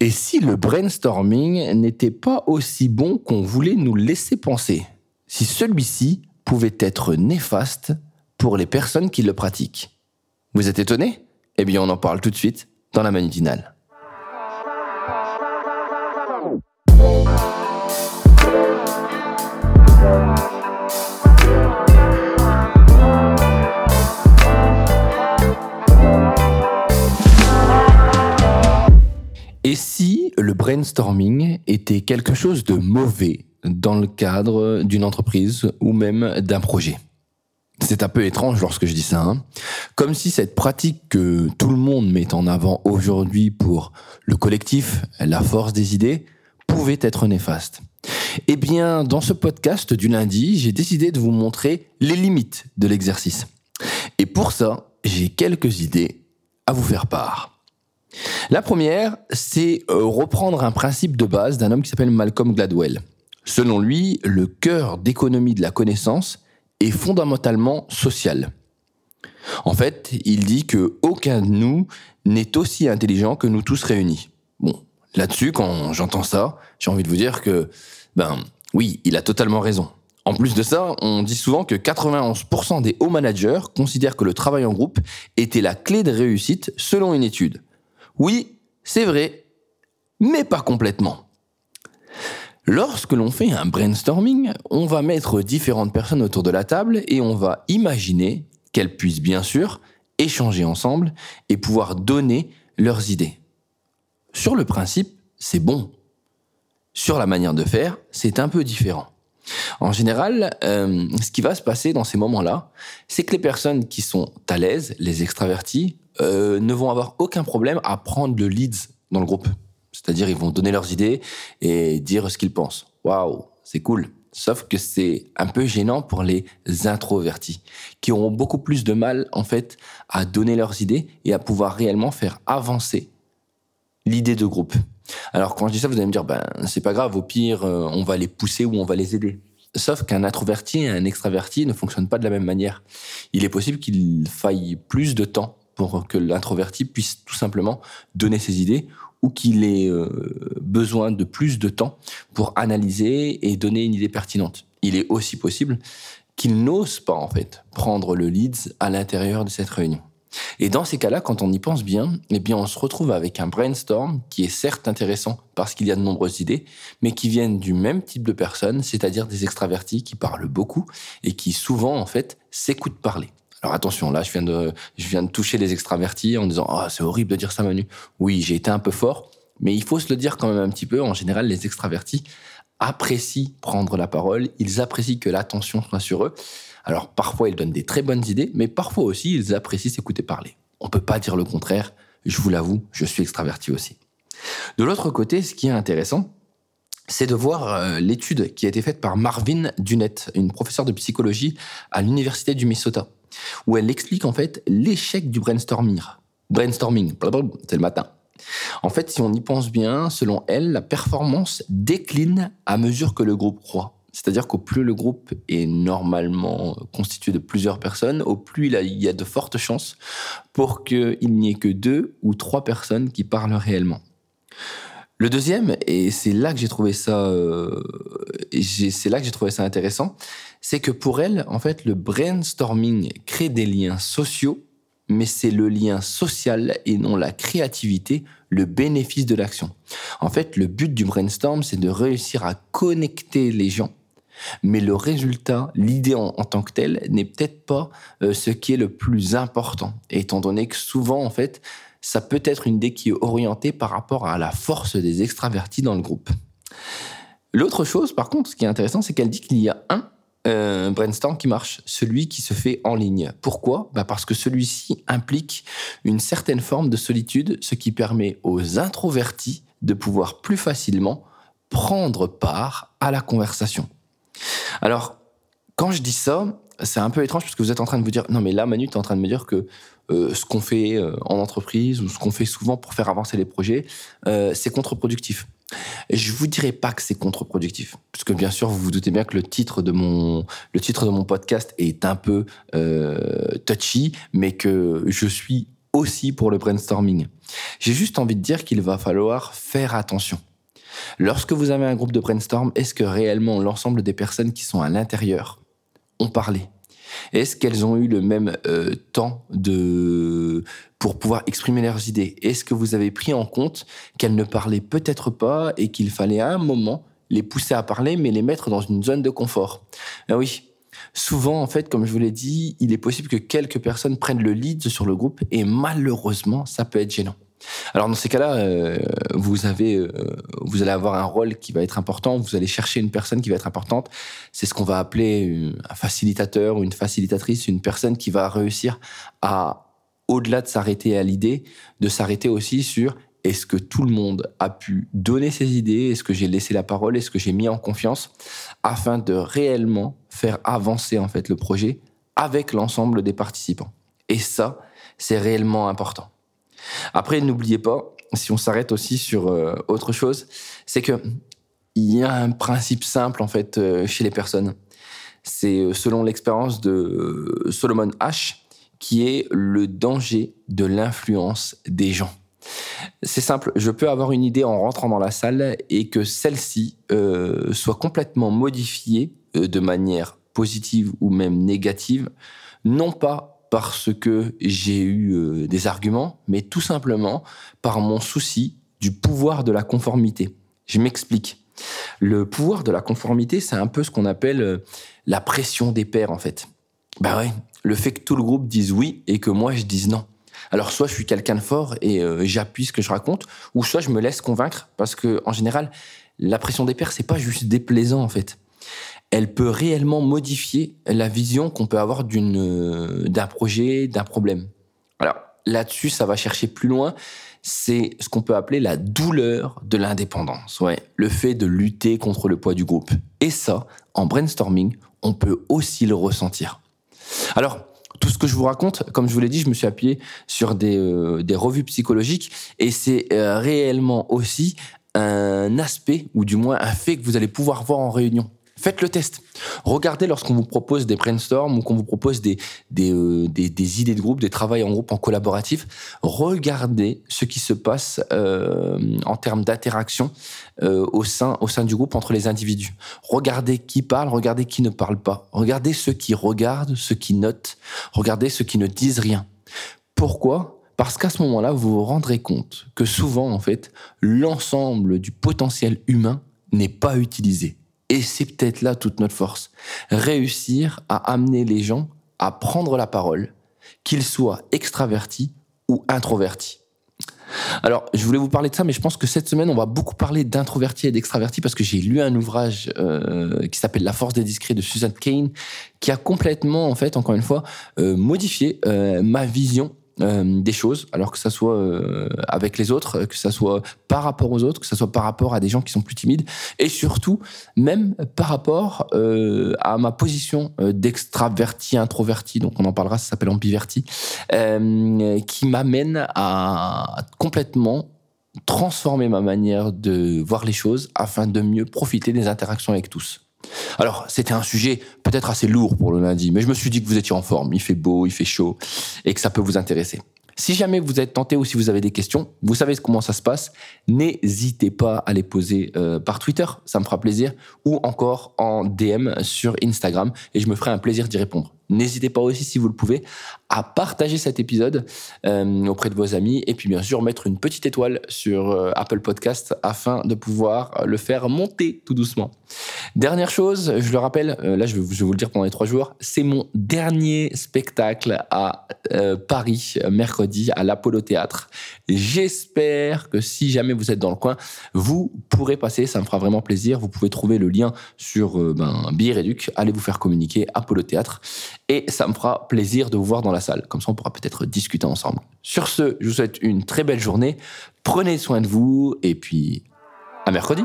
Et si le brainstorming n'était pas aussi bon qu'on voulait nous laisser penser? Si celui-ci pouvait être néfaste pour les personnes qui le pratiquent? Vous êtes étonné Eh bien, on en parle tout de suite dans la manutinale. Brainstorming était quelque chose de mauvais dans le cadre d'une entreprise ou même d'un projet c'est un peu étrange lorsque je dis ça, hein. comme si cette pratique que tout le monde met en avant aujourd'hui pour le collectif, la force des idées, pouvait être néfaste. Eh bien, dans ce podcast du lundi, j'ai décidé de vous montrer les limites de l'exercice. Et pour ça, j'ai quelques idées à vous faire part. La première, c'est euh, reprendre un principe de base d'un homme qui s'appelle Malcolm Gladwell. Selon lui, le cœur d'économie de la connaissance est fondamentalement social. En fait, il dit que aucun de nous n'est aussi intelligent que nous tous réunis. Bon, là-dessus, quand j'entends ça, j'ai envie de vous dire que, ben, oui, il a totalement raison. En plus de ça, on dit souvent que 91% des hauts managers considèrent que le travail en groupe était la clé de réussite selon une étude. Oui, c'est vrai, mais pas complètement. Lorsque l'on fait un brainstorming, on va mettre différentes personnes autour de la table et on va imaginer qu'elles puissent bien sûr échanger ensemble et pouvoir donner leurs idées. Sur le principe, c'est bon. Sur la manière de faire, c'est un peu différent. En général, euh, ce qui va se passer dans ces moments-là, c'est que les personnes qui sont à l'aise, les extravertis, euh, ne vont avoir aucun problème à prendre le leads dans le groupe. C'est-à-dire, ils vont donner leurs idées et dire ce qu'ils pensent. Waouh, c'est cool. Sauf que c'est un peu gênant pour les introvertis, qui auront beaucoup plus de mal, en fait, à donner leurs idées et à pouvoir réellement faire avancer l'idée de groupe. Alors, quand je dis ça, vous allez me dire, ben, c'est pas grave, au pire, euh, on va les pousser ou on va les aider. Sauf qu'un introverti et un extraverti ne fonctionnent pas de la même manière. Il est possible qu'il faille plus de temps pour que l'introverti puisse tout simplement donner ses idées ou qu'il ait euh, besoin de plus de temps pour analyser et donner une idée pertinente. Il est aussi possible qu'il n'ose pas en fait prendre le lead à l'intérieur de cette réunion. Et dans ces cas-là, quand on y pense bien, eh bien, on se retrouve avec un brainstorm qui est certes intéressant parce qu'il y a de nombreuses idées, mais qui viennent du même type de personnes, c'est-à-dire des extravertis qui parlent beaucoup et qui souvent, en fait, s'écoutent parler. Alors attention, là, je viens de, toucher les extravertis en disant, ah, c'est horrible de dire ça, Manu. Oui, j'ai été un peu fort, mais il faut se le dire quand même un petit peu. En général, les extravertis apprécient prendre la parole, ils apprécient que l'attention soit sur eux. Alors parfois, ils donnent des très bonnes idées, mais parfois aussi, ils apprécient s'écouter parler. On peut pas dire le contraire. Je vous l'avoue, je suis extraverti aussi. De l'autre côté, ce qui est intéressant, c'est de voir euh, l'étude qui a été faite par Marvin Dunette, une professeure de psychologie à l'université du Minnesota où elle explique en fait l'échec du brainstorming. Brainstorming, c'est le matin. En fait, si on y pense bien, selon elle, la performance décline à mesure que le groupe croît. C'est-à-dire qu'au plus le groupe est normalement constitué de plusieurs personnes, au plus il y a de fortes chances pour qu'il n'y ait que deux ou trois personnes qui parlent réellement. Le deuxième, et c'est là que j'ai trouvé ça, euh, c'est là que j'ai trouvé ça intéressant, c'est que pour elle, en fait, le brainstorming crée des liens sociaux, mais c'est le lien social et non la créativité, le bénéfice de l'action. En fait, le but du brainstorm, c'est de réussir à connecter les gens, mais le résultat, l'idée en, tant que telle, n'est peut-être pas euh, ce qui est le plus important, étant donné que souvent, en fait, ça peut être une idée qui est orientée par rapport à la force des extravertis dans le groupe. L'autre chose, par contre, ce qui est intéressant, c'est qu'elle dit qu'il y a un euh, brainstorm qui marche, celui qui se fait en ligne. Pourquoi? Bah Parce que celui-ci implique une certaine forme de solitude, ce qui permet aux introvertis de pouvoir plus facilement prendre part à la conversation. Alors, quand je dis ça, c'est un peu étrange parce que vous êtes en train de vous dire non mais là Manu tu es en train de me dire que euh, ce qu'on fait euh, en entreprise ou ce qu'on fait souvent pour faire avancer les projets euh, c'est contre-productif. Je vous dirais pas que c'est contre-productif parce que bien sûr vous vous doutez bien que le titre de mon le titre de mon podcast est un peu touchy mais que je suis aussi pour le brainstorming. J'ai juste envie de dire qu'il va falloir faire attention. Lorsque vous avez un groupe de brainstorm, est-ce que réellement l'ensemble des personnes qui sont à l'intérieur ont parlé. Est-ce qu'elles ont eu le même euh, temps de pour pouvoir exprimer leurs idées? Est-ce que vous avez pris en compte qu'elles ne parlaient peut-être pas et qu'il fallait à un moment les pousser à parler mais les mettre dans une zone de confort? Ben oui, souvent, en fait, comme je vous l'ai dit, il est possible que quelques personnes prennent le lead sur le groupe et malheureusement, ça peut être gênant. Alors dans ces cas-là, euh, vous avez, euh, vous allez avoir un rôle qui va être important. Vous allez chercher une personne qui va être importante. C'est ce qu'on va appeler un facilitateur ou une facilitatrice, une personne qui va réussir à, au-delà de s'arrêter à l'idée, de s'arrêter aussi sur est-ce que tout le monde a pu donner ses idées? Est-ce que j'ai laissé la parole? Est-ce que j'ai mis en confiance? Afin de réellement faire avancer en fait le projet avec l'ensemble des participants Et ça, c'est réellement important. Après, n'oubliez pas, si on s'arrête aussi sur euh, autre chose, c'est que il y a un principe simple en fait euh, chez les personnes. C'est euh, selon l'expérience de Solomon H, qui est le danger de l'influence des gens. C'est simple, je peux avoir une idée en rentrant dans la salle et que celle-ci soit complètement modifiée de manière positive ou même négative, non pas parce que j'ai eu euh, des arguments, mais tout simplement par mon souci du pouvoir de la conformité. Je m'explique. Le pouvoir de la conformité, c'est un peu ce qu'on appelle la pression des pairs, en fait. Ben ouais, le fait que tout le groupe dise oui et que moi je dise non. Alors soit je suis quelqu'un de fort et euh, j'appuie ce que je raconte, ou soit je me laisse convaincre parce que en général, la pression des pairs c'est pas juste déplaisant en fait. Elle peut réellement modifier la vision qu'on peut avoir euh, d'un projet, d'un problème. Alors là-dessus, ça va chercher plus loin. C'est ce qu'on peut appeler la douleur de l'indépendance. Le fait de lutter contre le poids du groupe. Et ça, en brainstorming, on peut aussi le ressentir. Alors, tout ce que je vous raconte, comme je vous l'ai dit, je me suis appuyé sur des, euh, revues psychologiques et c'est euh, réellement aussi un aspect ou du moins un fait que vous allez pouvoir voir en réunion. Faites le test. Regardez lorsqu'on vous propose des brainstorms ou qu'on vous propose des, des, euh, idées de groupe, des travails en groupe, en collaboratif. Regardez ce qui se passe euh, en termes d'interaction euh, au, sein, au sein du groupe entre les individus. Regardez qui parle, regardez qui ne parle pas. Regardez ceux qui regardent, ceux qui notent. Regardez ceux qui ne disent rien. Pourquoi? Parce qu'à ce moment-là, vous vous rendrez compte que souvent, en fait, l'ensemble du potentiel humain n'est pas utilisé. Et c'est peut-être là toute notre force. Réussir à amener les gens à prendre la parole, qu'ils soient extravertis ou introvertis. Alors, je voulais vous parler de ça, mais je pense que cette semaine, on va beaucoup parler d'introvertis et d'extravertis parce que j'ai lu un ouvrage euh, qui s'appelle La force des discrets de Susan Cain, qui a complètement, en fait, encore une fois, euh, modifié euh, ma vision euh, des choses, alors que ça soit euh, avec les autres, que ça soit par rapport aux autres, que ça soit par rapport à des gens qui sont plus timides, et surtout même par rapport euh, à ma position d'extraverti, introverti, donc on en parlera, ça s'appelle ambiverti, qui m'amène à complètement transformer ma manière de voir les choses afin de mieux profiter des interactions avec tous. Alors, c'était un sujet peut-être assez lourd pour le lundi, mais je me suis dit que vous étiez en forme, il fait beau, il fait chaud, et que ça peut vous intéresser. Si jamais vous êtes tenté ou si vous avez des questions, vous savez comment ça se passe, n'hésitez pas à les poser euh, par Twitter, ça me fera plaisir, ou encore en DM sur Instagram, et je me ferai un plaisir d'y répondre. N'hésitez pas aussi, si vous le pouvez, à partager cet épisode euh, auprès de vos amis et puis bien sûr mettre une petite étoile sur euh, Apple Podcast afin de pouvoir le faire monter tout doucement. Dernière chose, je le rappelle, euh, là je vais, vous le dire pendant les trois jours, c'est mon dernier spectacle à Paris mercredi à l'Apollo Théâtre. J'espère que si jamais vous êtes dans le coin, vous pourrez passer, ça me fera vraiment plaisir. Vous pouvez trouver le lien sur ben, Billet Réduc, allez vous faire communiquer Apollo Théâtre et ça me fera plaisir de vous voir dans la salle. Comme ça, on pourra peut-être discuter ensemble. Sur ce, je vous souhaite une très belle journée. Prenez soin de vous et puis à mercredi.